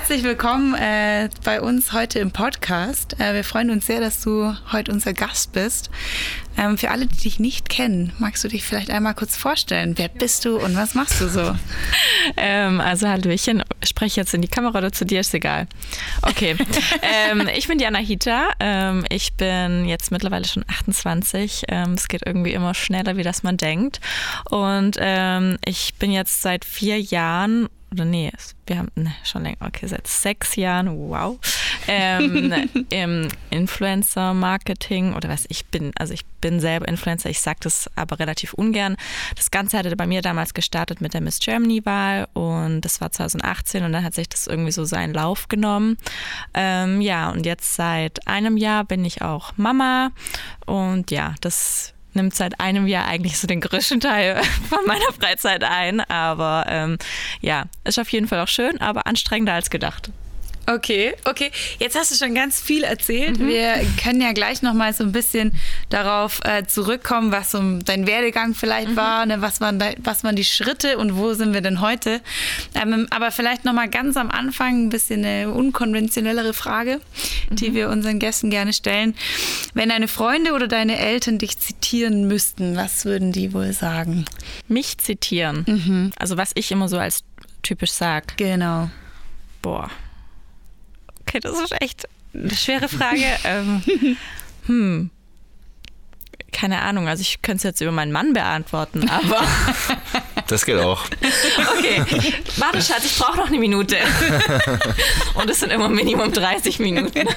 Herzlich willkommen äh, bei uns heute im Podcast. Äh, wir freuen uns sehr, dass du heute unser Gast bist. Ähm, für alle, die dich nicht kennen, magst du dich vielleicht einmal kurz vorstellen? Wer bist du und was machst du so? ähm, also Hallöchen, spreche jetzt in die Kamera oder zu dir, ist egal. Okay, ähm, ich bin Diana Hita. Ähm, ich bin jetzt mittlerweile schon 28. Ähm, es geht irgendwie immer schneller, wie das man denkt. Und ähm, ich bin jetzt seit vier Jahren oder nee, wir haben ne, schon länger, okay, seit sechs Jahren, wow, ähm, im Influencer-Marketing oder was ich bin, also ich bin selber Influencer, ich sage das aber relativ ungern. Das Ganze hatte bei mir damals gestartet mit der Miss Germany-Wahl und das war 2018 und dann hat sich das irgendwie so seinen Lauf genommen. Ähm, ja, und jetzt seit einem Jahr bin ich auch Mama und ja, das nimmt seit einem Jahr eigentlich so den größten Teil von meiner Freizeit ein. Aber ähm, ja, ist auf jeden Fall auch schön, aber anstrengender als gedacht. Okay, okay. Jetzt hast du schon ganz viel erzählt. Mhm. Wir können ja gleich noch mal so ein bisschen darauf äh, zurückkommen, was so dein Werdegang vielleicht mhm. war, ne? was, waren de, was waren die Schritte und wo sind wir denn heute. Ähm, aber vielleicht noch mal ganz am Anfang ein bisschen eine unkonventionellere Frage, mhm. die wir unseren Gästen gerne stellen. Wenn deine Freunde oder deine Eltern dich zitieren müssten, was würden die wohl sagen? Mich zitieren? Mhm. Also was ich immer so als typisch sage. Genau. Boah Okay, das ist echt eine schwere Frage. ähm, hm. Keine Ahnung, also ich könnte es jetzt über meinen Mann beantworten, aber. Das geht auch. Okay, warte, Schatz, ich brauche noch eine Minute. Und es sind immer Minimum 30 Minuten.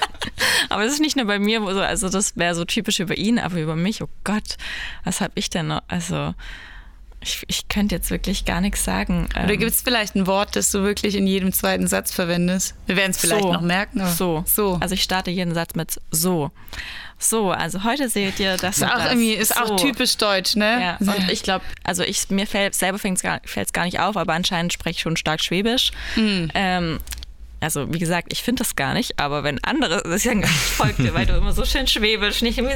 Aber es ist nicht nur bei mir, also das wäre so typisch über ihn, aber über mich, oh Gott, was habe ich denn noch? Also. Ich, ich könnte jetzt wirklich gar nichts sagen. Oder ähm, gibt es vielleicht ein Wort, das du wirklich in jedem zweiten Satz verwendest? Wir werden es vielleicht so, noch merken. So. so. Also ich starte jeden Satz mit so. So, also heute seht ihr das. Ist, auch, das. Irgendwie, ist so. auch typisch deutsch, ne? Ja, und ich glaube, also ich, mir fällt selber fällt es gar nicht auf, aber anscheinend spreche ich schon stark Schwäbisch. Mhm. Ähm, also wie gesagt, ich finde das gar nicht, aber wenn andere, das ist ja ein folgte, weil du immer so schön schwäbisch nicht, ich mach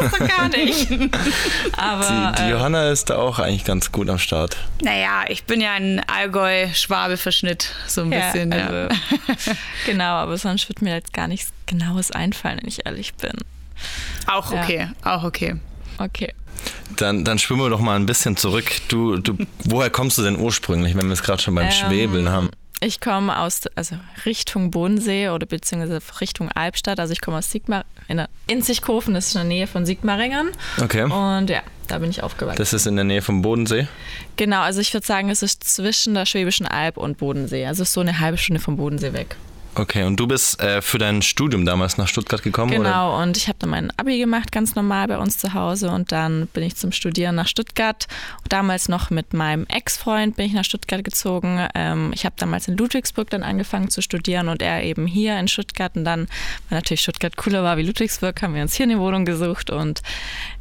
das doch gar nicht. Aber, die, die äh, Johanna ist da auch eigentlich ganz gut am Start. Naja, ich bin ja ein Allgäu-Schwabe-Verschnitt, so ein ja, bisschen. Also, ja. genau, aber sonst wird mir jetzt gar nichts Genaues einfallen, wenn ich ehrlich bin. Auch okay, ja. auch okay. Okay. Dann, dann schwimmen wir doch mal ein bisschen zurück. Du, du, woher kommst du denn ursprünglich, wenn wir es gerade schon beim ähm, Schwebeln haben? Ich komme aus, also Richtung Bodensee oder beziehungsweise Richtung Albstadt. Also ich komme aus Sigmar, in, der, in Sichkofen, das ist in der Nähe von Sigmaringen. Okay. Und ja, da bin ich aufgewachsen. Das ist in der Nähe vom Bodensee? Genau, also ich würde sagen, es ist zwischen der Schwäbischen Alb und Bodensee. Also es ist so eine halbe Stunde vom Bodensee weg. Okay, und du bist äh, für dein Studium damals nach Stuttgart gekommen? Genau, oder? und ich habe dann mein Abi gemacht, ganz normal bei uns zu Hause. Und dann bin ich zum Studieren nach Stuttgart. Damals noch mit meinem Ex-Freund bin ich nach Stuttgart gezogen. Ähm, ich habe damals in Ludwigsburg dann angefangen zu studieren und er eben hier in Stuttgart. Und dann, weil natürlich Stuttgart cooler war wie Ludwigsburg, haben wir uns hier eine Wohnung gesucht. Und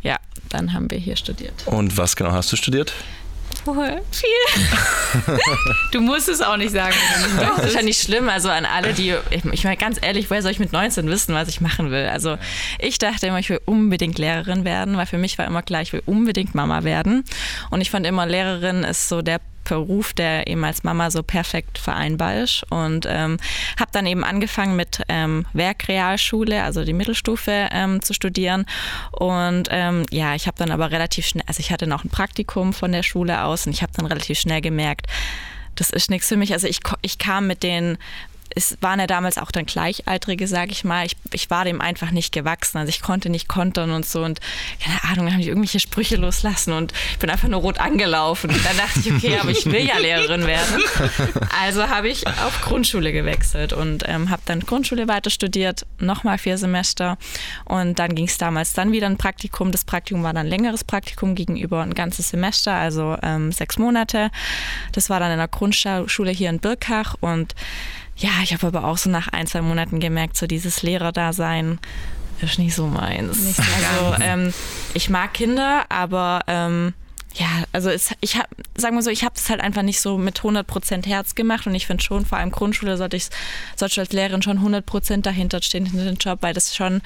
ja, dann haben wir hier studiert. Und was genau hast du studiert? Viel. du musst es auch nicht sagen. Das ist ja nicht schlimm. Also an alle, die, ich, ich meine ganz ehrlich, woher soll ich mit 19 wissen, was ich machen will? Also ich dachte immer, ich will unbedingt Lehrerin werden, weil für mich war immer klar, ich will unbedingt Mama werden. Und ich fand immer, Lehrerin ist so der Beruf, der eben als Mama so perfekt vereinbar ist. Und ähm, habe dann eben angefangen mit ähm, Werkrealschule, also die Mittelstufe, ähm, zu studieren. Und ähm, ja, ich habe dann aber relativ schnell, also ich hatte noch ein Praktikum von der Schule aus und ich habe dann relativ schnell gemerkt, das ist nichts für mich. Also ich, ich kam mit den es waren ja damals auch dann Gleichaltrige, sage ich mal. Ich, ich war dem einfach nicht gewachsen. Also ich konnte nicht kontern und so und keine Ahnung, dann haben die irgendwelche Sprüche loslassen und ich bin einfach nur rot angelaufen. Und dann dachte ich, okay, aber ich will ja Lehrerin werden. Also habe ich auf Grundschule gewechselt und ähm, habe dann Grundschule weiter studiert, nochmal vier Semester und dann ging es damals dann wieder ein Praktikum. Das Praktikum war dann ein längeres Praktikum gegenüber ein ganzes Semester, also ähm, sechs Monate. Das war dann in der Grundschule hier in Birkach und ja, ich habe aber auch so nach ein, zwei Monaten gemerkt, so dieses Lehrerdasein ist nicht so meins. Nicht so also ähm, ich mag Kinder, aber ähm, ja, also es, ich habe, sagen wir so, ich habe es halt einfach nicht so mit 100% Herz gemacht und ich finde schon, vor allem Grundschule sollte ich, sollte als Lehrerin schon 100% dahinter stehen, hinter dem Job, weil das schon,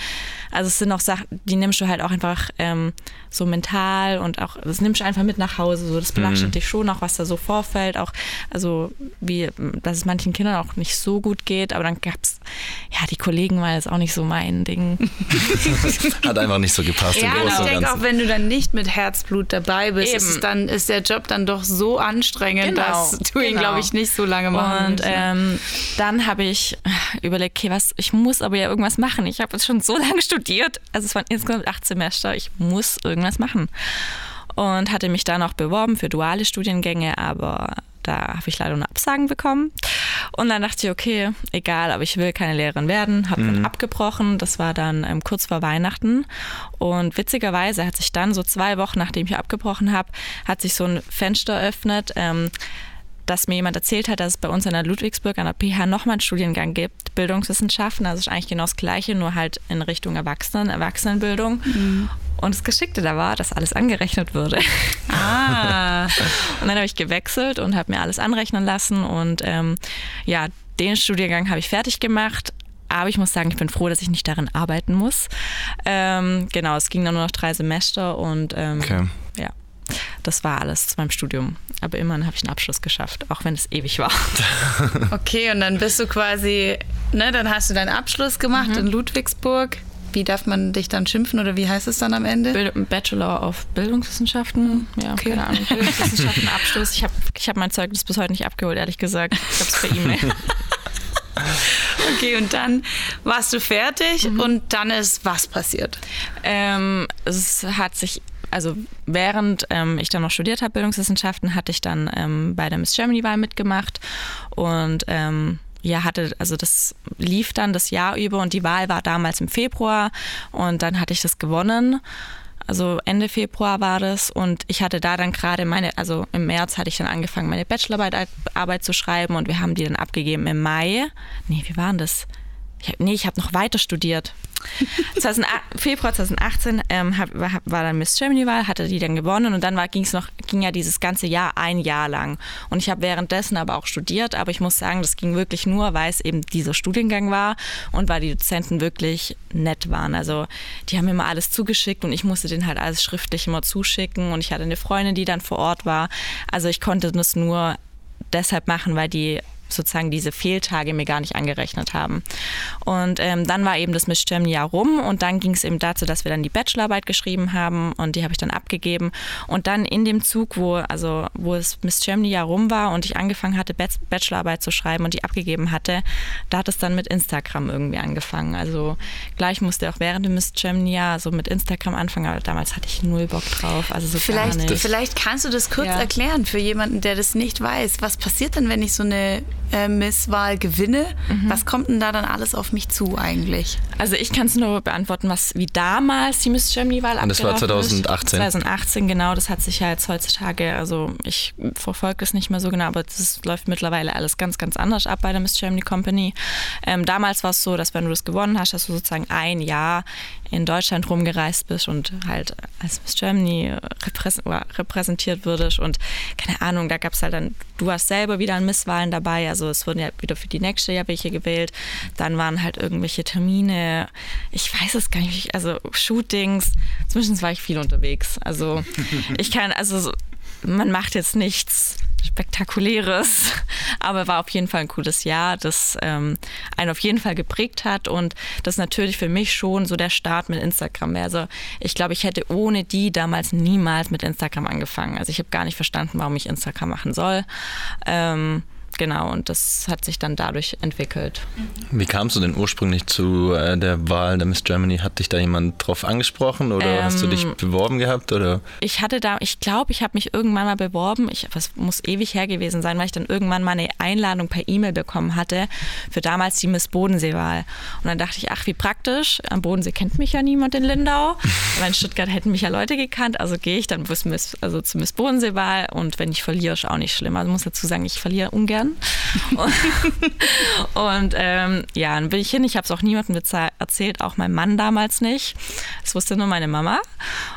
also es sind auch Sachen, die nimmst du halt auch einfach ähm, so mental und auch, das nimmst du einfach mit nach Hause, so das belastet mhm. dich schon auch, was da so vorfällt, auch, also wie, dass es manchen Kindern auch nicht so gut geht, aber dann gab es, ja, die Kollegen war jetzt auch nicht so mein Ding. Hat einfach nicht so gepasst. Ja, ich denke auch, wenn du dann nicht mit Herzblut dabei bist, ist, dann, ist der Job dann doch so anstrengend, genau, dass du ihn, genau. glaube ich, nicht so lange machen Und ähm, dann habe ich überlegt, okay, was, ich muss aber ja irgendwas machen. Ich habe jetzt schon so lange studiert, also es waren insgesamt acht Semester, ich muss irgendwas machen. Und hatte mich dann auch beworben für duale Studiengänge, aber da habe ich leider eine Absagen bekommen. Und dann dachte ich, okay, egal, aber ich will keine Lehrerin werden. Habe mhm. dann abgebrochen. Das war dann ähm, kurz vor Weihnachten. Und witzigerweise hat sich dann so zwei Wochen, nachdem ich abgebrochen habe, hat sich so ein Fenster eröffnet. Ähm, dass mir jemand erzählt hat, dass es bei uns in der Ludwigsburg an der PH nochmal einen Studiengang gibt, Bildungswissenschaften. Also ist eigentlich genau das Gleiche, nur halt in Richtung Erwachsenen, Erwachsenenbildung. Mhm. Und das Geschickte da war, dass alles angerechnet würde. Ah. und dann habe ich gewechselt und habe mir alles anrechnen lassen. Und ähm, ja, den Studiengang habe ich fertig gemacht. Aber ich muss sagen, ich bin froh, dass ich nicht darin arbeiten muss. Ähm, genau, es ging dann nur noch drei Semester und ähm, okay. ja das war alles zu meinem Studium. Aber immerhin habe ich einen Abschluss geschafft, auch wenn es ewig war. Okay, und dann bist du quasi, ne, dann hast du deinen Abschluss gemacht mhm. in Ludwigsburg. Wie darf man dich dann schimpfen oder wie heißt es dann am Ende? Bachelor of Bildungswissenschaften. Ja, okay. keine Ahnung. Bildungswissenschaften Abschluss. Ich habe ich hab mein Zeugnis bis heute nicht abgeholt, ehrlich gesagt. Ich habe es per E-Mail. Okay, und dann warst du fertig mhm. und dann ist was passiert? Ähm, es hat sich also während ähm, ich dann noch studiert habe, Bildungswissenschaften, hatte ich dann ähm, bei der Miss Germany-Wahl mitgemacht und ähm, ja, hatte, also das lief dann das Jahr über und die Wahl war damals im Februar und dann hatte ich das gewonnen. Also Ende Februar war das und ich hatte da dann gerade meine, also im März hatte ich dann angefangen, meine Bachelorarbeit Arbeit zu schreiben und wir haben die dann abgegeben im Mai. Nee, wie war denn das? Ich, nee, ich habe noch weiter studiert. 2000, Februar 2018 ähm, hab, war, war dann Miss Germany-Wahl, hatte die dann gewonnen und dann ging es noch, ging ja dieses ganze Jahr ein Jahr lang. Und ich habe währenddessen aber auch studiert, aber ich muss sagen, das ging wirklich nur, weil es eben dieser Studiengang war und weil die Dozenten wirklich nett waren. Also die haben mir immer alles zugeschickt und ich musste denen halt alles schriftlich immer zuschicken und ich hatte eine Freundin, die dann vor Ort war. Also ich konnte das nur deshalb machen, weil die sozusagen diese Fehltage mir gar nicht angerechnet haben. Und ähm, dann war eben das Miss Germany Jahr rum und dann ging es eben dazu, dass wir dann die Bachelorarbeit geschrieben haben und die habe ich dann abgegeben. Und dann in dem Zug, wo, also, wo es Miss Germany Jahr rum war und ich angefangen hatte, Bachelorarbeit zu schreiben und die abgegeben hatte, da hat es dann mit Instagram irgendwie angefangen. Also gleich musste auch während dem Miss Germany Jahr so mit Instagram anfangen, aber damals hatte ich null Bock drauf. Also so vielleicht, vielleicht kannst du das kurz ja. erklären für jemanden, der das nicht weiß. Was passiert denn, wenn ich so eine äh, Misswahl gewinne, mhm. was kommt denn da dann alles auf mich zu eigentlich? Also ich kann es nur beantworten, was wie damals die Miss Germany-Wahl abgelaufen ist. Das war 2018. 2018, genau. Das hat sich ja jetzt heutzutage, also ich verfolge es nicht mehr so genau, aber das läuft mittlerweile alles ganz, ganz anders ab bei der Miss Germany Company. Ähm, damals war es so, dass wenn du das gewonnen hast, dass du sozusagen ein Jahr in Deutschland rumgereist bist und halt als Miss Germany repräsentiert würdest und keine Ahnung, da gab es halt dann, du warst selber wieder an Misswahlen dabei, also es wurden ja wieder für die nächste Jahr welche gewählt, dann waren halt irgendwelche Termine, ich weiß es gar nicht, also Shootings, zumindest war ich viel unterwegs, also ich kann, also man macht jetzt nichts Spektakuläres, aber war auf jeden Fall ein cooles Jahr, das ähm, einen auf jeden Fall geprägt hat und das natürlich für mich schon so der Start mit Instagram wäre. Also ich glaube, ich hätte ohne die damals niemals mit Instagram angefangen. Also ich habe gar nicht verstanden, warum ich Instagram machen soll. Ähm, genau, und das hat sich dann dadurch entwickelt. Wie kamst du denn ursprünglich zu äh, der Wahl der Miss Germany? Hat dich da jemand drauf angesprochen oder ähm, hast du dich ähm, beworben gehabt? Oder? Ich hatte da, ich glaube, ich habe mich irgendwann mal beworben. Ich, das muss ewig her gewesen sein, weil ich dann irgendwann mal eine Einladung per E-Mail bekommen hatte für damals die Miss Bodensee-Wahl. Und dann dachte ich, ach, wie praktisch. Am Bodensee kennt mich ja niemand in Lindau. Aber in Stuttgart hätten mich ja Leute gekannt. Also gehe ich dann bis Miss, also zur Miss Bodensee-Wahl. Und wenn ich verliere, ist auch nicht schlimm. Also muss dazu sagen, ich verliere ungern und, und ähm, ja, dann bin ich hin. Ich habe es auch niemandem erzählt, auch meinem Mann damals nicht. Das wusste nur meine Mama.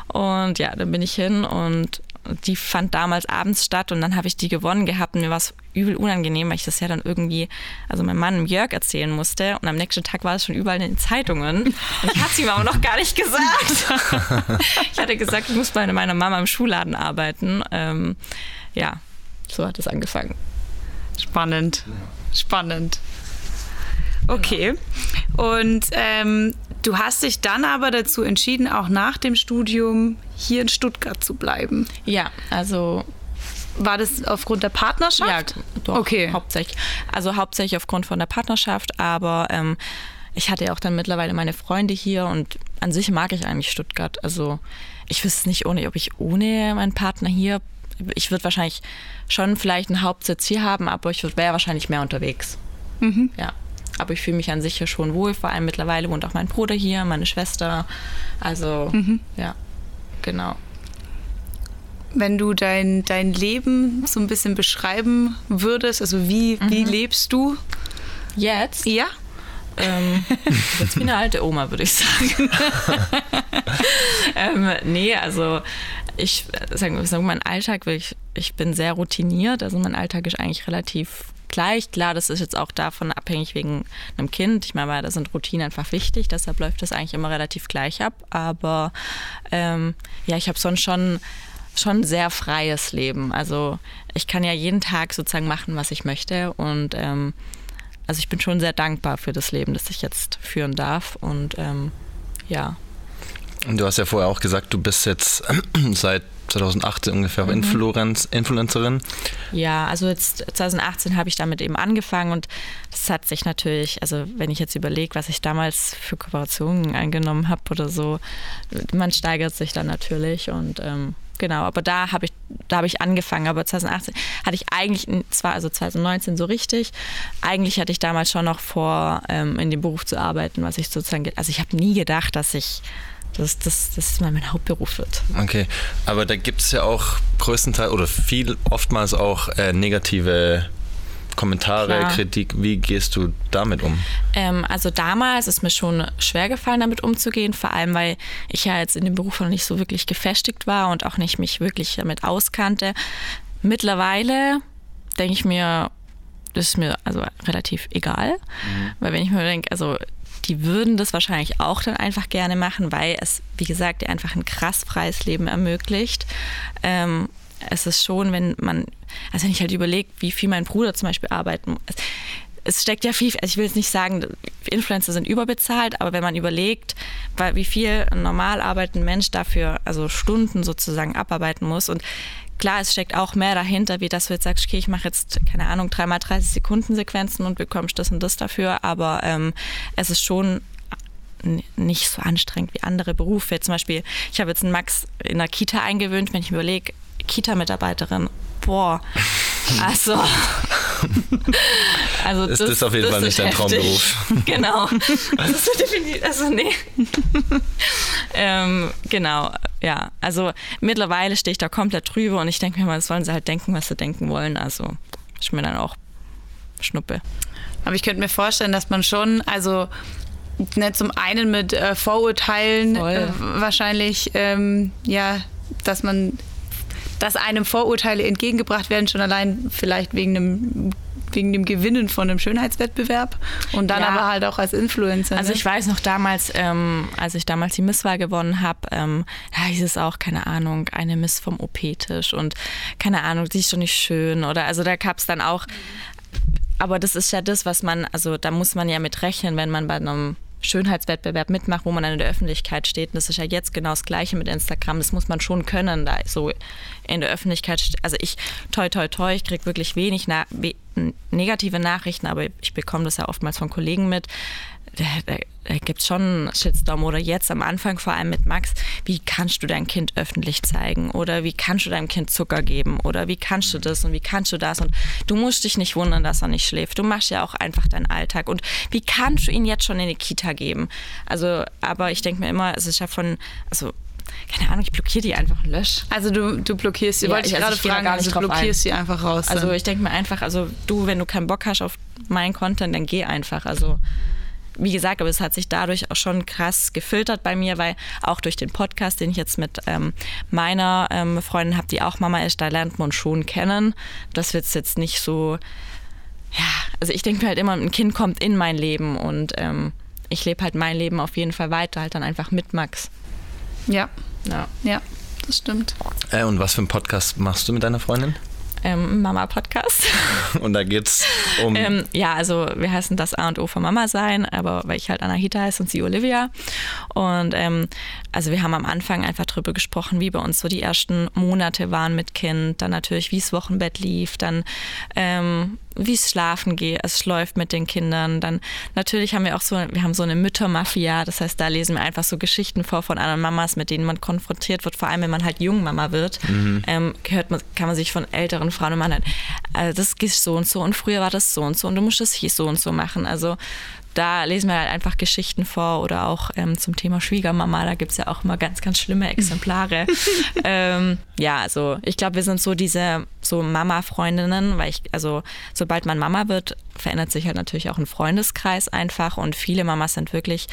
Und ja, dann bin ich hin und die fand damals abends statt und dann habe ich die gewonnen gehabt und mir war es übel unangenehm, weil ich das ja dann irgendwie, also meinem Mann Jörg erzählen musste und am nächsten Tag war es schon überall in den Zeitungen und ich hatte es ihm aber noch gar nicht gesagt. ich hatte gesagt, ich muss bei meiner Mama im Schuhladen arbeiten. Ähm, ja, so hat es angefangen. Spannend, spannend. Okay. Und ähm, du hast dich dann aber dazu entschieden, auch nach dem Studium hier in Stuttgart zu bleiben. Ja, also war das aufgrund der Partnerschaft? Ja, doch, okay. hauptsächlich. Also hauptsächlich aufgrund von der Partnerschaft, aber ähm, ich hatte ja auch dann mittlerweile meine Freunde hier und an sich mag ich eigentlich Stuttgart. Also ich wüsste nicht, ohne, ob ich ohne meinen Partner hier, ich würde wahrscheinlich schon vielleicht einen Hauptsitz hier haben, aber ich wäre wahrscheinlich mehr unterwegs. Mhm. Ja. Aber ich fühle mich an sich ja schon wohl. Vor allem mittlerweile wohnt auch mein Bruder hier, meine Schwester. Also, mhm. ja, genau. Wenn du dein, dein Leben so ein bisschen beschreiben würdest, also wie, mhm. wie lebst du? Jetzt? Ja. Ähm, jetzt wie eine alte Oma, würde ich sagen. ähm, nee, also ich sage sag, mein Alltag, ich, ich bin sehr routiniert, also mein Alltag ist eigentlich relativ gleich. Klar, das ist jetzt auch davon abhängig wegen einem Kind. Ich meine, da sind Routinen einfach wichtig, deshalb läuft das eigentlich immer relativ gleich ab. Aber ähm, ja, ich habe sonst schon schon sehr freies Leben. Also ich kann ja jeden Tag sozusagen machen, was ich möchte. Und ähm, also ich bin schon sehr dankbar für das Leben, das ich jetzt führen darf. Und ähm, ja. Du hast ja vorher auch gesagt, du bist jetzt seit 2018 ungefähr mhm. Influenz, Influencerin. Ja, also jetzt 2018 habe ich damit eben angefangen und das hat sich natürlich, also wenn ich jetzt überlege, was ich damals für Kooperationen eingenommen habe oder so, man steigert sich dann natürlich und ähm, genau, aber da habe ich, da habe ich angefangen, aber 2018 hatte ich eigentlich, zwar also 2019 so richtig, eigentlich hatte ich damals schon noch vor, ähm, in dem Beruf zu arbeiten, was ich sozusagen, also ich habe nie gedacht, dass ich dass das, das mal mein Hauptberuf wird. Okay, aber da gibt es ja auch größtenteils oder viel, oftmals auch äh, negative Kommentare, Klar. Kritik. Wie gehst du damit um? Ähm, also damals ist mir schon schwer gefallen, damit umzugehen, vor allem weil ich ja jetzt in dem Beruf noch nicht so wirklich gefestigt war und auch nicht mich wirklich damit auskannte. Mittlerweile denke ich mir, das ist mir also relativ egal, mhm. weil wenn ich mir denke, also die würden das wahrscheinlich auch dann einfach gerne machen, weil es, wie gesagt, einfach ein krass freies Leben ermöglicht. Ähm, es ist schon, wenn man, also wenn ich halt überlege, wie viel mein Bruder zum Beispiel arbeiten muss. Es steckt ja viel, also ich will jetzt nicht sagen, Influencer sind überbezahlt, aber wenn man überlegt, wie viel ein normal arbeitender Mensch dafür, also Stunden sozusagen abarbeiten muss und klar, es steckt auch mehr dahinter, wie dass du jetzt sagst, okay, ich mache jetzt, keine Ahnung, dreimal 30 Sekunden Sequenzen und bekommst das und das dafür, aber ähm, es ist schon nicht so anstrengend wie andere Berufe. Zum Beispiel, ich habe jetzt einen Max in der Kita eingewöhnt, wenn ich mir überlege, Kita-Mitarbeiterin, boah, also. also das, das ist auf jeden Fall nicht dein Traumberuf. genau. Das ist definitiv, also nee. ähm, genau, ja. Also mittlerweile stehe ich da komplett drüber und ich denke mir mal, das sollen sie halt denken, was sie denken wollen. Also ich mir dann auch Schnuppe. Aber ich könnte mir vorstellen, dass man schon, also ne, zum einen mit äh, Vorurteilen äh, wahrscheinlich, ähm, ja, dass man dass einem Vorurteile entgegengebracht werden, schon allein vielleicht wegen einem wegen dem Gewinnen von einem Schönheitswettbewerb und dann ja. aber halt auch als Influencer. Also ne? ich weiß noch damals, ähm, als ich damals die Misswahl gewonnen habe, ähm, da hieß es auch, keine Ahnung, eine Miss vom OP-Tisch und keine Ahnung, die ist schon nicht schön oder also da gab es dann auch, aber das ist ja das, was man, also da muss man ja mit rechnen, wenn man bei einem Schönheitswettbewerb mitmacht, wo man in der Öffentlichkeit steht. Und das ist ja jetzt genau das Gleiche mit Instagram. Das muss man schon können, da so in der Öffentlichkeit. Also ich, toi, toi, toi, ich kriege wirklich wenig na negative Nachrichten, aber ich bekomme das ja oftmals von Kollegen mit da, da, da gibt es schon einen Shitstorm oder jetzt am Anfang vor allem mit Max, wie kannst du dein Kind öffentlich zeigen oder wie kannst du deinem Kind Zucker geben oder wie kannst du das und wie kannst du das und du musst dich nicht wundern, dass er nicht schläft. Du machst ja auch einfach deinen Alltag und wie kannst du ihn jetzt schon in die Kita geben? Also, aber ich denke mir immer, es ist ja von, also keine Ahnung, ich blockiere die einfach und lösche. Also du, du blockierst sie, ja, wollte ich, also gerade fragen, gar nicht also du blockierst ein. sie einfach raus. Also dann. ich denke mir einfach, also du, wenn du keinen Bock hast auf meinen Content, dann geh einfach. Also wie gesagt, aber es hat sich dadurch auch schon krass gefiltert bei mir, weil auch durch den Podcast, den ich jetzt mit ähm, meiner ähm, Freundin habe, die auch Mama ist, da lernt man schon kennen. Das wird jetzt nicht so, ja, also ich denke mir halt immer, ein Kind kommt in mein Leben und ähm, ich lebe halt mein Leben auf jeden Fall weiter, halt dann einfach mit Max. Ja. Ja. Ja, das stimmt. Äh, und was für einen Podcast machst du mit deiner Freundin? Ähm, Mama-Podcast. Und da geht's um. Ähm, ja, also wir heißen das A und O von Mama sein, aber weil ich halt Anahita heiße und sie Olivia. Und ähm, also wir haben am Anfang einfach drüber gesprochen, wie bei uns so die ersten Monate waren mit Kind, dann natürlich, wie es Wochenbett lief, dann ähm, wie es schlafen geht, es läuft mit den Kindern. Dann natürlich haben wir auch so, wir haben so eine Müttermafia, das heißt, da lesen wir einfach so Geschichten vor von anderen Mamas, mit denen man konfrontiert wird, vor allem wenn man halt Jungmama wird, mhm. ähm, hört man, kann man sich von älteren Frauen immer halt, also das geht so und so und früher war das so und so und du musst es hier so und so machen. Also da lesen wir halt einfach Geschichten vor oder auch ähm, zum Thema Schwiegermama, da gibt es ja auch immer ganz, ganz schlimme Exemplare. ähm, ja, also ich glaube, wir sind so diese so Mama-Freundinnen, weil ich, also sobald man Mama wird, verändert sich halt natürlich auch ein Freundeskreis einfach und viele Mamas sind wirklich,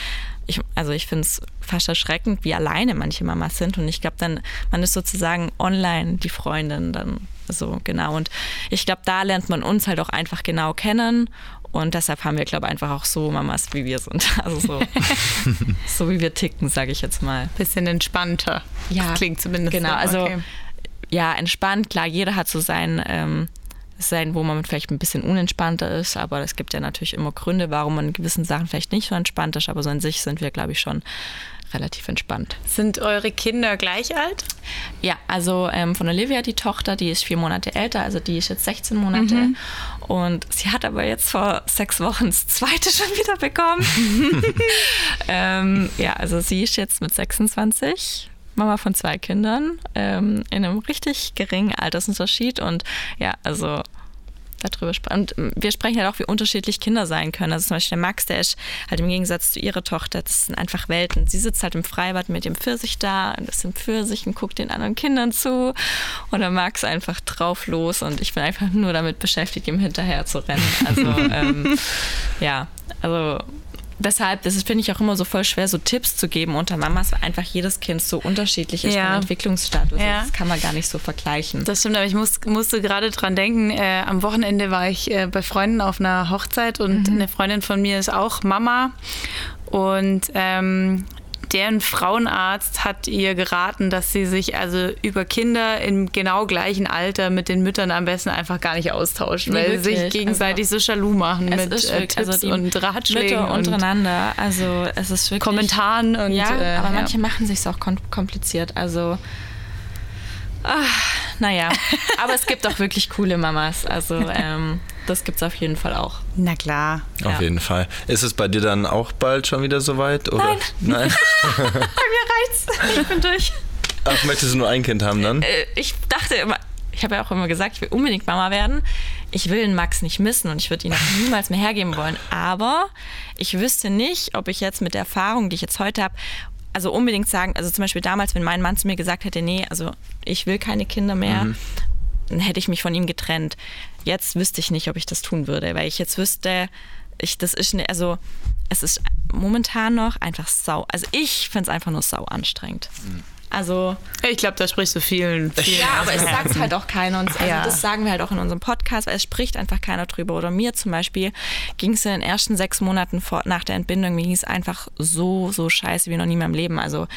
ich, also ich finde es fast erschreckend, wie alleine manche Mamas sind. Und ich glaube dann, man ist sozusagen online die Freundin dann so genau. Und ich glaube, da lernt man uns halt auch einfach genau kennen und deshalb haben wir, glaube ich, einfach auch so Mamas, wie wir sind. Also so, so wie wir ticken, sage ich jetzt mal. Bisschen entspannter. Ja, das klingt zumindest. Genau, so. also okay. ja, entspannt. Klar, jeder hat so sein, ähm, sein, wo man vielleicht ein bisschen unentspannter ist, aber es gibt ja natürlich immer Gründe, warum man in gewissen Sachen vielleicht nicht so entspannt ist. Aber so an sich sind wir, glaube ich, schon relativ entspannt. Sind eure Kinder gleich alt? Ja, also ähm, von Olivia, die Tochter, die ist vier Monate älter, also die ist jetzt 16 Monate. Mhm. Und sie hat aber jetzt vor sechs Wochen das zweite schon wieder bekommen. ähm, ja, also sie ist jetzt mit 26. Mama von zwei Kindern ähm, in einem richtig geringen Altersunterschied und ja, also darüber sprechen. Und ähm, wir sprechen halt auch, wie unterschiedlich Kinder sein können. Also zum Beispiel der Max, der ist halt im Gegensatz zu ihrer Tochter, das sind einfach Welten. Sie sitzt halt im Freibad mit dem Pfirsich da und ist im Pfirsich und guckt den anderen Kindern zu. Und der Max einfach drauf los und ich bin einfach nur damit beschäftigt, ihm hinterher zu rennen. Also ähm, ja, also deshalb, das finde ich auch immer so voll schwer, so Tipps zu geben unter Mamas, weil einfach jedes Kind so unterschiedlich ist ja. vom Entwicklungsstatus. Ja. Das kann man gar nicht so vergleichen. Das stimmt, aber ich muss, musste gerade dran denken, äh, am Wochenende war ich äh, bei Freunden auf einer Hochzeit und mhm. eine Freundin von mir ist auch Mama. Und ähm, deren Frauenarzt hat ihr geraten, dass sie sich also über Kinder im genau gleichen Alter mit den Müttern am besten einfach gar nicht austauschen, nee, weil sie sich gegenseitig also, so Schalu machen mit äh, wirklich, Tipps also und Ratschlägen Mütter untereinander. Also es ist wirklich Kommentaren und ja, äh, aber manche machen sich auch kompliziert. Also Ach, naja, aber es gibt auch wirklich coole Mamas. Also ähm, das gibt es auf jeden Fall auch. Na klar. Auf ja. jeden Fall. Ist es bei dir dann auch bald schon wieder soweit? Oder? Nein. Nein? bei mir reicht's. Ich bin durch. Ach, möchtest du nur ein Kind haben dann? Äh, ich dachte immer, ich habe ja auch immer gesagt, ich will unbedingt Mama werden. Ich will den Max nicht missen und ich würde ihn auch niemals mehr hergeben wollen. Aber ich wüsste nicht, ob ich jetzt mit der Erfahrung, die ich jetzt heute habe, also unbedingt sagen, also zum Beispiel damals, wenn mein Mann zu mir gesagt hätte, nee, also ich will keine Kinder mehr, mhm. Hätte ich mich von ihm getrennt. Jetzt wüsste ich nicht, ob ich das tun würde, weil ich jetzt wüsste, ich, das ist, ne, also es ist momentan noch einfach sau, also ich finde es einfach nur sau anstrengend. Mhm. Also. Ich glaube, da sprichst du vielen. vielen ja, aber es sagt halt auch keiner. Und also ja. das sagen wir halt auch in unserem Podcast, weil es spricht einfach keiner drüber. Oder mir zum Beispiel ging es in den ersten sechs Monaten vor, nach der Entbindung, mir ging es einfach so, so scheiße wie noch nie in meinem Leben. Also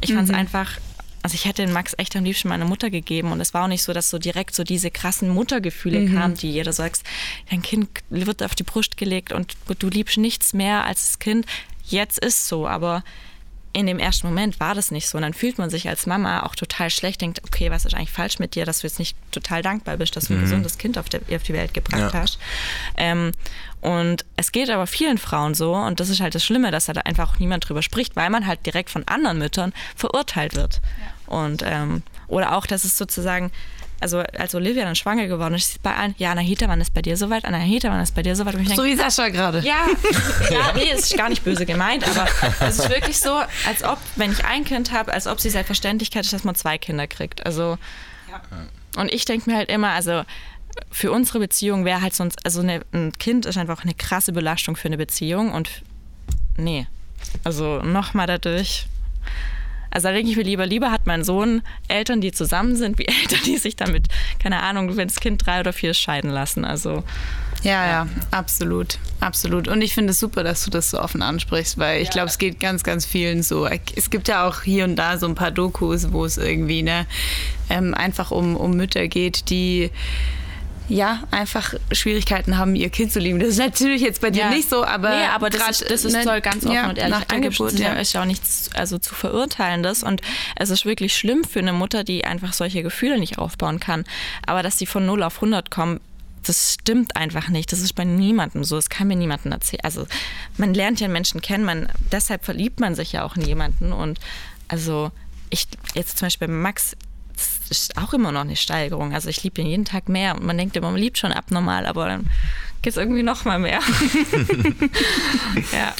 ich fand es mhm. einfach also ich hätte den Max echt am liebsten meiner Mutter gegeben und es war auch nicht so, dass so direkt so diese krassen Muttergefühle mhm. kamen, die jeder sagt, dein Kind wird auf die Brust gelegt und du liebst nichts mehr als das Kind. Jetzt ist so, aber in dem ersten Moment war das nicht so. Und dann fühlt man sich als Mama auch total schlecht, denkt, okay, was ist eigentlich falsch mit dir, dass du jetzt nicht total dankbar bist, dass du ein mhm. gesundes Kind auf, der, auf, die Welt gebracht ja. hast. Ähm, und es geht aber vielen Frauen so, und das ist halt das Schlimme, dass da einfach auch niemand drüber spricht, weil man halt direkt von anderen Müttern verurteilt wird. Ja. Und ähm, oder auch, dass es sozusagen also als Olivia dann schwanger geworden ist, bei allen, ja, Anahita, wann ist bei dir soweit? Anahita, wann ist bei dir soweit? so wie Sascha gerade. Ja, ja, nee, ist gar nicht böse gemeint, aber es ist wirklich so, als ob, wenn ich ein Kind habe, als ob sie Selbstverständlichkeit ist, dass man zwei Kinder kriegt. Also, ja. und ich denke mir halt immer, also für unsere Beziehung wäre halt sonst, also eine, ein Kind ist einfach eine krasse Belastung für eine Beziehung und nee. Also nochmal dadurch. Also da denke ich mir lieber, lieber hat mein Sohn Eltern, die zusammen sind, wie Eltern, die sich damit, keine Ahnung, wenn das Kind drei oder vier ist, scheiden lassen. Also ja, ja, absolut, absolut. Und ich finde es super, dass du das so offen ansprichst, weil ich ja. glaube, es geht ganz, ganz vielen so. Es gibt ja auch hier und da so ein paar Dokus, wo es irgendwie ne, ähm, einfach um, um Mütter geht, die ja, einfach Schwierigkeiten haben, ihr Kind zu lieben. Das ist natürlich jetzt bei dir ja. nicht so, aber. Nee, aber das, grad, ist, das ist, ne, soll ganz offen ja, und ehrlich angeboten. Ja. ist ja auch nichts also zu verurteilendes. Und es ist wirklich schlimm für eine Mutter, die einfach solche Gefühle nicht aufbauen kann. Aber dass sie von 0 auf 100 kommen, das stimmt einfach nicht. Das ist bei niemandem so. Das kann mir niemandem erzählen. Also man lernt ja Menschen kennen, man, deshalb verliebt man sich ja auch in jemanden. Und also ich jetzt zum Beispiel bei Max, das ist auch immer noch eine Steigerung. Also ich liebe ihn jeden Tag mehr und man denkt immer, man liebt schon abnormal, aber dann geht es irgendwie noch mal mehr. ja.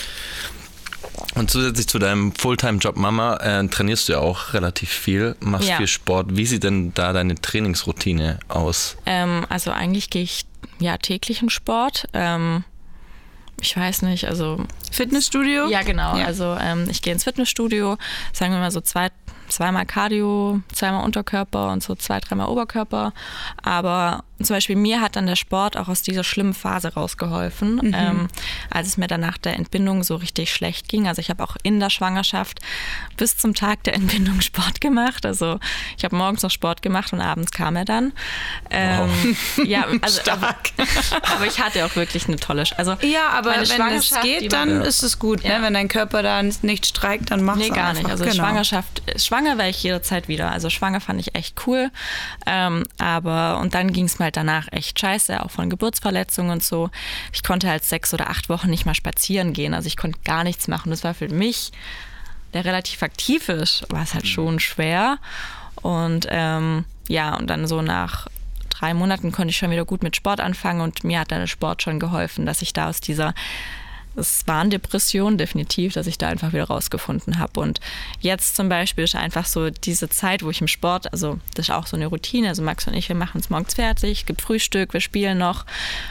Und zusätzlich zu deinem Fulltime-Job Mama äh, trainierst du ja auch relativ viel, machst ja. viel Sport. Wie sieht denn da deine Trainingsroutine aus? Ähm, also eigentlich gehe ich ja täglich in Sport. Ähm, ich weiß nicht, also Fitnessstudio? Ja, genau. Ja. Also ähm, ich gehe ins Fitnessstudio, sagen wir mal so zwei, zweimal Cardio, zweimal Unterkörper und so zwei, dreimal Oberkörper. Aber zum Beispiel mir hat dann der Sport auch aus dieser schlimmen Phase rausgeholfen, mhm. ähm, als es mir dann nach der Entbindung so richtig schlecht ging. Also ich habe auch in der Schwangerschaft bis zum Tag der Entbindung Sport gemacht. Also ich habe morgens noch Sport gemacht und abends kam er dann. Ähm, wow. Ja, also Stark. Aber, aber, ich hatte auch wirklich eine tolle. Sch also ja, aber wenn es geht, dann ja. ist es gut. Ne? Wenn dein Körper da nicht streikt, dann machst nee, du gar nicht. Also genau. Schwangerschaft, schwanger wäre ich jederzeit wieder. Also schwanger fand ich echt cool. Ähm, aber und dann ging es mal halt danach echt scheiße, auch von Geburtsverletzungen und so. Ich konnte halt sechs oder acht Wochen nicht mal spazieren gehen. Also ich konnte gar nichts machen. Das war für mich, der relativ aktiv ist, war es halt mhm. schon schwer. Und ähm, ja, und dann so nach drei Monaten konnte ich schon wieder gut mit Sport anfangen und mir hat dann der Sport schon geholfen, dass ich da aus dieser es waren Depressionen definitiv, dass ich da einfach wieder rausgefunden habe. Und jetzt zum Beispiel ist einfach so diese Zeit, wo ich im Sport, also das ist auch so eine Routine, also Max und ich, wir machen es morgens fertig, gibt Frühstück, wir spielen noch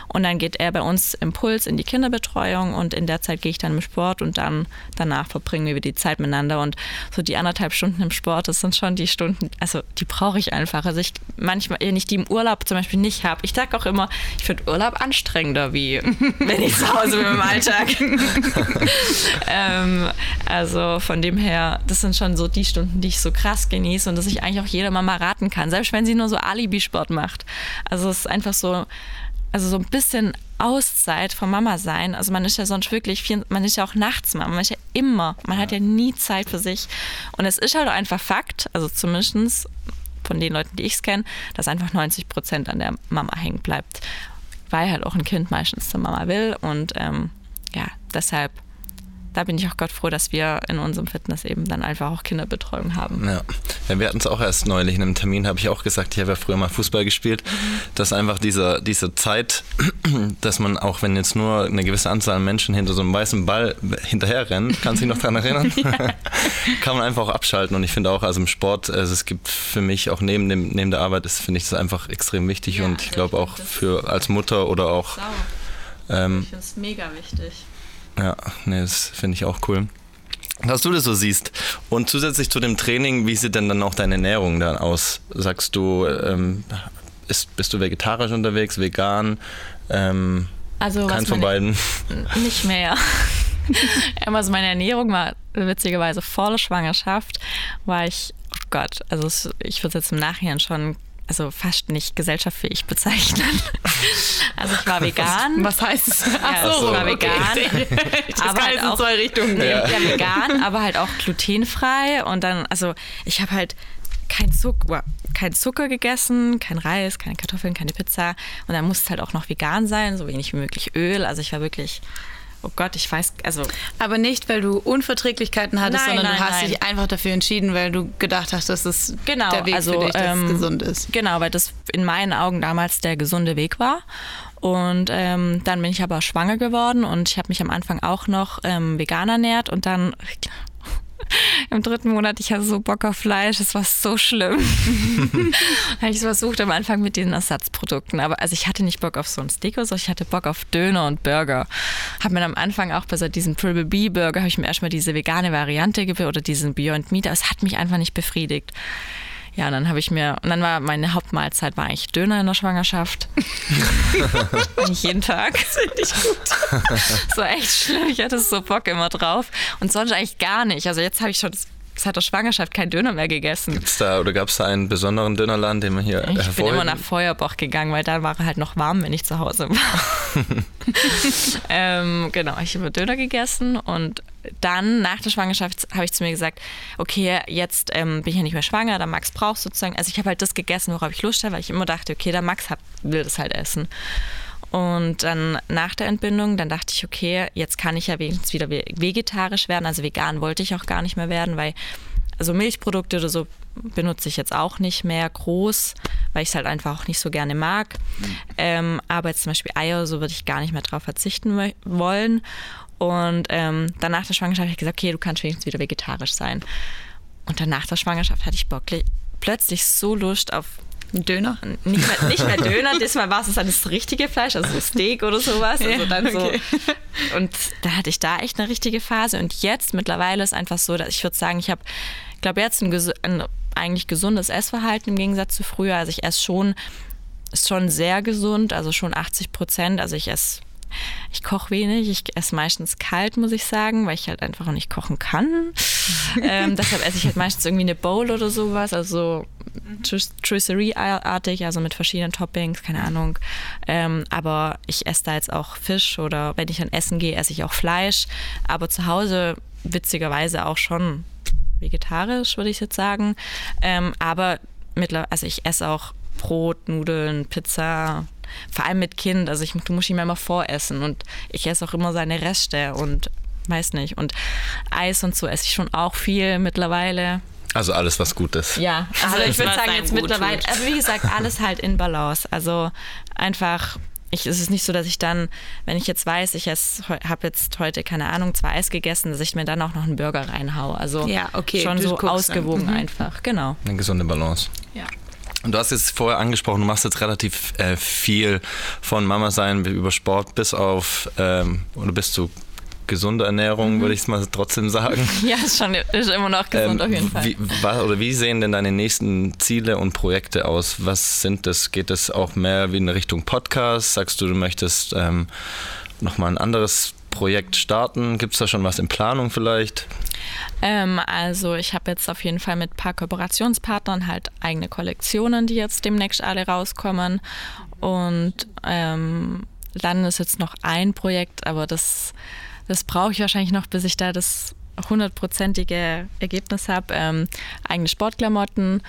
und dann geht er bei uns im Puls in die Kinderbetreuung und in der Zeit gehe ich dann im Sport und dann danach verbringen wir die Zeit miteinander und so die anderthalb Stunden im Sport, das sind schon die Stunden, also die brauche ich einfach. Also ich manchmal, wenn ich die im Urlaub zum Beispiel nicht habe, ich sage auch immer, ich finde Urlaub anstrengender, wie wenn ich zu Hause bin im Alltag. ähm, also von dem her, das sind schon so die Stunden, die ich so krass genieße und dass ich eigentlich auch jeder Mama raten kann, selbst wenn sie nur so Alibi-Sport macht. Also es ist einfach so, also so ein bisschen Auszeit vom Mama sein. Also man ist ja sonst wirklich, viel, man ist ja auch nachts Mama, man ist ja immer, man ja. hat ja nie Zeit für sich. Und es ist halt einfach Fakt, also zumindest von den Leuten, die ich kenne, dass einfach 90 Prozent an der Mama hängen bleibt. Weil halt auch ein Kind meistens zur Mama will und ähm, ja, deshalb, da bin ich auch Gott froh, dass wir in unserem Fitness eben dann einfach auch Kinderbetreuung haben. Ja, ja wir hatten es auch erst neulich in einem Termin, habe ich auch gesagt, ich habe ja früher mal Fußball gespielt, mhm. dass einfach diese, diese Zeit, dass man auch wenn jetzt nur eine gewisse Anzahl an Menschen hinter so einem weißen Ball hinterher rennen, kannst du dich noch daran erinnern? Kann man einfach auch abschalten und ich finde auch, also im Sport, also es gibt für mich auch neben, dem, neben der Arbeit, ist, finde ich das einfach extrem wichtig ja, und ich glaube auch für als Mutter oder auch... Sau ähm, ich finde es mega wichtig. Ja, nee, das finde ich auch cool. Dass du das so siehst. Und zusätzlich zu dem Training, wie sieht denn dann auch deine Ernährung dann aus? Sagst du, ähm, ist, bist du vegetarisch unterwegs, vegan? Ähm, also keins von beiden? Nicht mehr. also meine Ernährung war witzigerweise vor der Schwangerschaft, war ich, oh Gott, also ich würde es jetzt im Nachhinein schon also fast nicht gesellschaftsfähig bezeichnen. Also ich war vegan. Was, was heißt es? Ja, so, ich war vegan. Das aber halt auch zwei Richtungen. Ja. ja, vegan, aber halt auch glutenfrei. Und dann, also ich habe halt kein Zucker, kein Zucker gegessen, kein Reis, keine Kartoffeln, keine Pizza. Und dann musste es halt auch noch vegan sein, so wenig wie möglich Öl. Also ich war wirklich oh Gott, ich weiß, also. Aber nicht, weil du Unverträglichkeiten hattest, nein, sondern nein, du hast nein. dich einfach dafür entschieden, weil du gedacht hast, dass es genau, der Weg also, für dich, dass ähm, gesund ist. Genau, weil das in meinen Augen damals der gesunde Weg war. Und ähm, dann bin ich aber schwanger geworden und ich habe mich am Anfang auch noch ähm, vegan ernährt und dann im dritten Monat, ich hatte so Bock auf Fleisch, es war so schlimm. habe ich versucht am Anfang mit den Ersatzprodukten, aber also ich hatte nicht Bock auf so ein Steak oder so, ich hatte Bock auf Döner und Burger. Habe mir am Anfang auch bei so diesem Triple B Burger, habe ich mir erstmal diese vegane Variante gegeben oder diesen Beyond Meat, aber es hat mich einfach nicht befriedigt. Ja, und dann habe ich mir, und dann war meine Hauptmahlzeit war eigentlich Döner in der Schwangerschaft. Nicht jeden Tag. Ich gut. so echt schlimm. Ich hatte so Bock immer drauf. Und sonst eigentlich gar nicht. Also jetzt habe ich schon seit der Schwangerschaft kein Döner mehr gegessen. Gibt's da oder gab es da einen besonderen Dönerladen, den man hier Ich bin immer nach Feuerbach gegangen, weil da war er halt noch warm, wenn ich zu Hause war. ähm, genau, ich habe Döner gegessen und dann nach der Schwangerschaft habe ich zu mir gesagt, okay, jetzt ähm, bin ich ja nicht mehr schwanger, der Max braucht sozusagen, also ich habe halt das gegessen, worauf ich Lust habe, weil ich immer dachte, okay, der Max hat, will das halt essen. Und dann nach der Entbindung, dann dachte ich, okay, jetzt kann ich ja wenigstens wieder vegetarisch werden. Also vegan wollte ich auch gar nicht mehr werden, weil also Milchprodukte oder so benutze ich jetzt auch nicht mehr groß, weil ich es halt einfach auch nicht so gerne mag. Mhm. Ähm, aber jetzt zum Beispiel Eier, so würde ich gar nicht mehr drauf verzichten wollen. Und ähm, dann nach der Schwangerschaft habe ich gesagt, okay, du kannst wenigstens wieder vegetarisch sein. Und dann nach der Schwangerschaft hatte ich Bock, plötzlich so Lust auf Döner? Nicht mehr, nicht mehr Döner, diesmal war es dann das richtige Fleisch, also Steak oder sowas. Also dann okay. so. Und da hatte ich da echt eine richtige Phase. Und jetzt mittlerweile ist einfach so, dass ich würde sagen, ich habe, glaube jetzt ein, ein, eigentlich gesundes Essverhalten im Gegensatz zu früher. Also ich esse schon, ist schon sehr gesund, also schon 80 Prozent. Also ich esse ich koche wenig, ich esse meistens kalt, muss ich sagen, weil ich halt einfach auch nicht kochen kann. ähm, deshalb esse ich halt meistens irgendwie eine Bowl oder sowas, also Trisserie-artig, also mit verschiedenen Toppings, keine Ahnung. Ähm, aber ich esse da jetzt auch Fisch oder wenn ich dann essen gehe, esse ich auch Fleisch. Aber zu Hause witzigerweise auch schon vegetarisch, würde ich jetzt sagen. Ähm, aber mittlerweile, also ich esse auch Brot, Nudeln, Pizza, vor allem mit Kind. Also ich, du musst ihm immer voressen und ich esse auch immer seine Reste und weiß nicht. Und Eis und so esse ich schon auch viel mittlerweile. Also alles, was gut ist. Ja, also ich würde sagen, jetzt mittlerweile, also wie gesagt, alles halt in Balance. Also einfach ich, es ist nicht so, dass ich dann, wenn ich jetzt weiß, ich habe jetzt heute, keine Ahnung, zwei Eis gegessen, dass ich mir dann auch noch einen Burger reinhaue. Also ja, okay, schon so ausgewogen mhm. einfach, genau. Eine gesunde Balance. Ja. Und du hast jetzt vorher angesprochen, du machst jetzt relativ äh, viel von Mama sein über Sport bis auf, ähm, oder bist du gesunde Ernährung, mhm. würde ich es mal trotzdem sagen. Ja, ist schon ist immer noch gesund ähm, auf jeden Fall. Wie, oder wie sehen denn deine nächsten Ziele und Projekte aus? Was sind das? Geht es auch mehr wie in Richtung Podcast? Sagst du, du möchtest ähm, nochmal ein anderes Projekt starten? Gibt es da schon was in Planung vielleicht? Ähm, also ich habe jetzt auf jeden Fall mit ein paar Kooperationspartnern halt eigene Kollektionen, die jetzt demnächst alle rauskommen. Und ähm, dann ist jetzt noch ein Projekt, aber das, das brauche ich wahrscheinlich noch, bis ich da das hundertprozentige Ergebnis habe. Ähm, eigene Sportklamotten.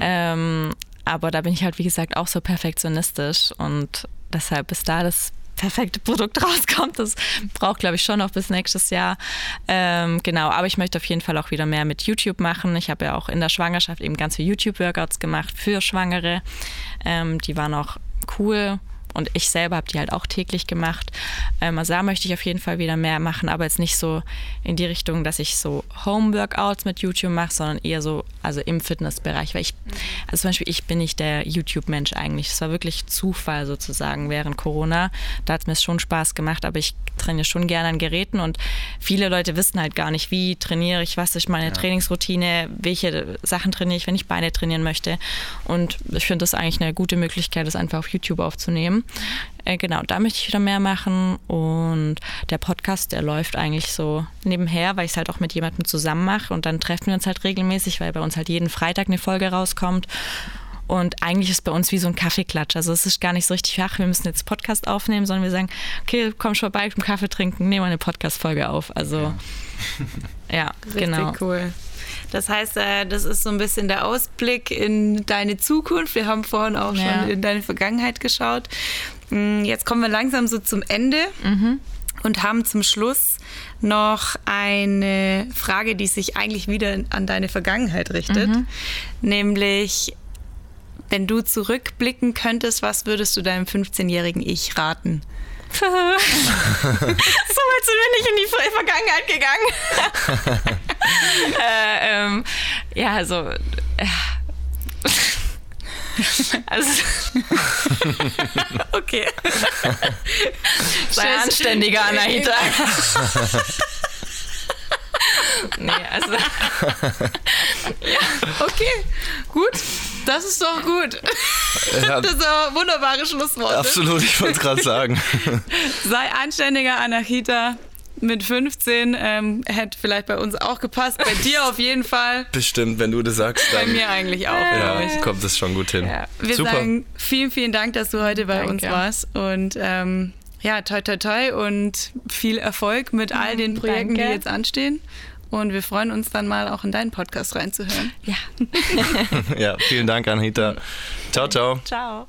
Ähm, aber da bin ich halt, wie gesagt, auch so perfektionistisch und deshalb ist da das perfekte Produkt rauskommt. Das braucht, glaube ich, schon noch bis nächstes Jahr. Ähm, genau, aber ich möchte auf jeden Fall auch wieder mehr mit YouTube machen. Ich habe ja auch in der Schwangerschaft eben ganz viele YouTube-Workouts gemacht für Schwangere. Ähm, die waren auch cool und ich selber habe die halt auch täglich gemacht. Ähm, also da möchte ich auf jeden Fall wieder mehr machen, aber jetzt nicht so in die Richtung, dass ich so Home-Workouts mit YouTube mache, sondern eher so, also im Fitnessbereich. Weil ich, also zum Beispiel, ich bin nicht der YouTube-Mensch eigentlich. Es war wirklich Zufall sozusagen während Corona. Da hat es mir schon Spaß gemacht, aber ich trainiere schon gerne an Geräten und viele Leute wissen halt gar nicht, wie trainiere ich, was ist meine ja. Trainingsroutine, welche Sachen trainiere ich, wenn ich Beine trainieren möchte. Und ich finde das eigentlich eine gute Möglichkeit, das einfach auf YouTube aufzunehmen. Äh, genau, da möchte ich wieder mehr machen. Und der Podcast, der läuft eigentlich so nebenher, weil ich es halt auch mit jemandem zusammen mache. Und dann treffen wir uns halt regelmäßig, weil bei uns halt jeden Freitag eine Folge rauskommt. Und eigentlich ist bei uns wie so ein Kaffeeklatsch. Also es ist gar nicht so richtig, ach, wir müssen jetzt Podcast aufnehmen, sondern wir sagen, okay, komm schon vorbei zum Kaffee trinken, nehmen wir eine Podcast-Folge auf. Also ja, ja genau. cool. Das heißt, äh, das ist so ein bisschen der Ausblick in deine Zukunft. Wir haben vorhin auch ja. schon in deine Vergangenheit geschaut. Mm, jetzt kommen wir langsam so zum Ende. Mhm und haben zum Schluss noch eine Frage, die sich eigentlich wieder an deine Vergangenheit richtet, mhm. nämlich wenn du zurückblicken könntest, was würdest du deinem 15-jährigen Ich raten? so weit sind wir nicht in die Vergangenheit gegangen. äh, ähm, ja, also. Äh, also Okay. sei anständiger, Anahita. nee, also. Okay, gut. Das ist doch gut. Ja, Das ist aber wunderbare Schlussworte. absolut, ich wollte es gerade sagen. Sei anständiger Anachita mit 15. Ähm, hätte vielleicht bei uns auch gepasst. Bei dir auf jeden Fall. Bestimmt, wenn du das sagst, Bei mir eigentlich auch, ich. ja, kommt es schon gut hin. Ja. Wir Super. sagen vielen, vielen Dank, dass du heute bei Danke. uns warst. Und ähm, ja, toi, toi, toi und viel Erfolg mit all den Projekten, Danke. die jetzt anstehen. Und wir freuen uns dann mal auch in deinen Podcast reinzuhören. Ja. Ja, vielen Dank, Anita. Ciao, ciao. Ciao.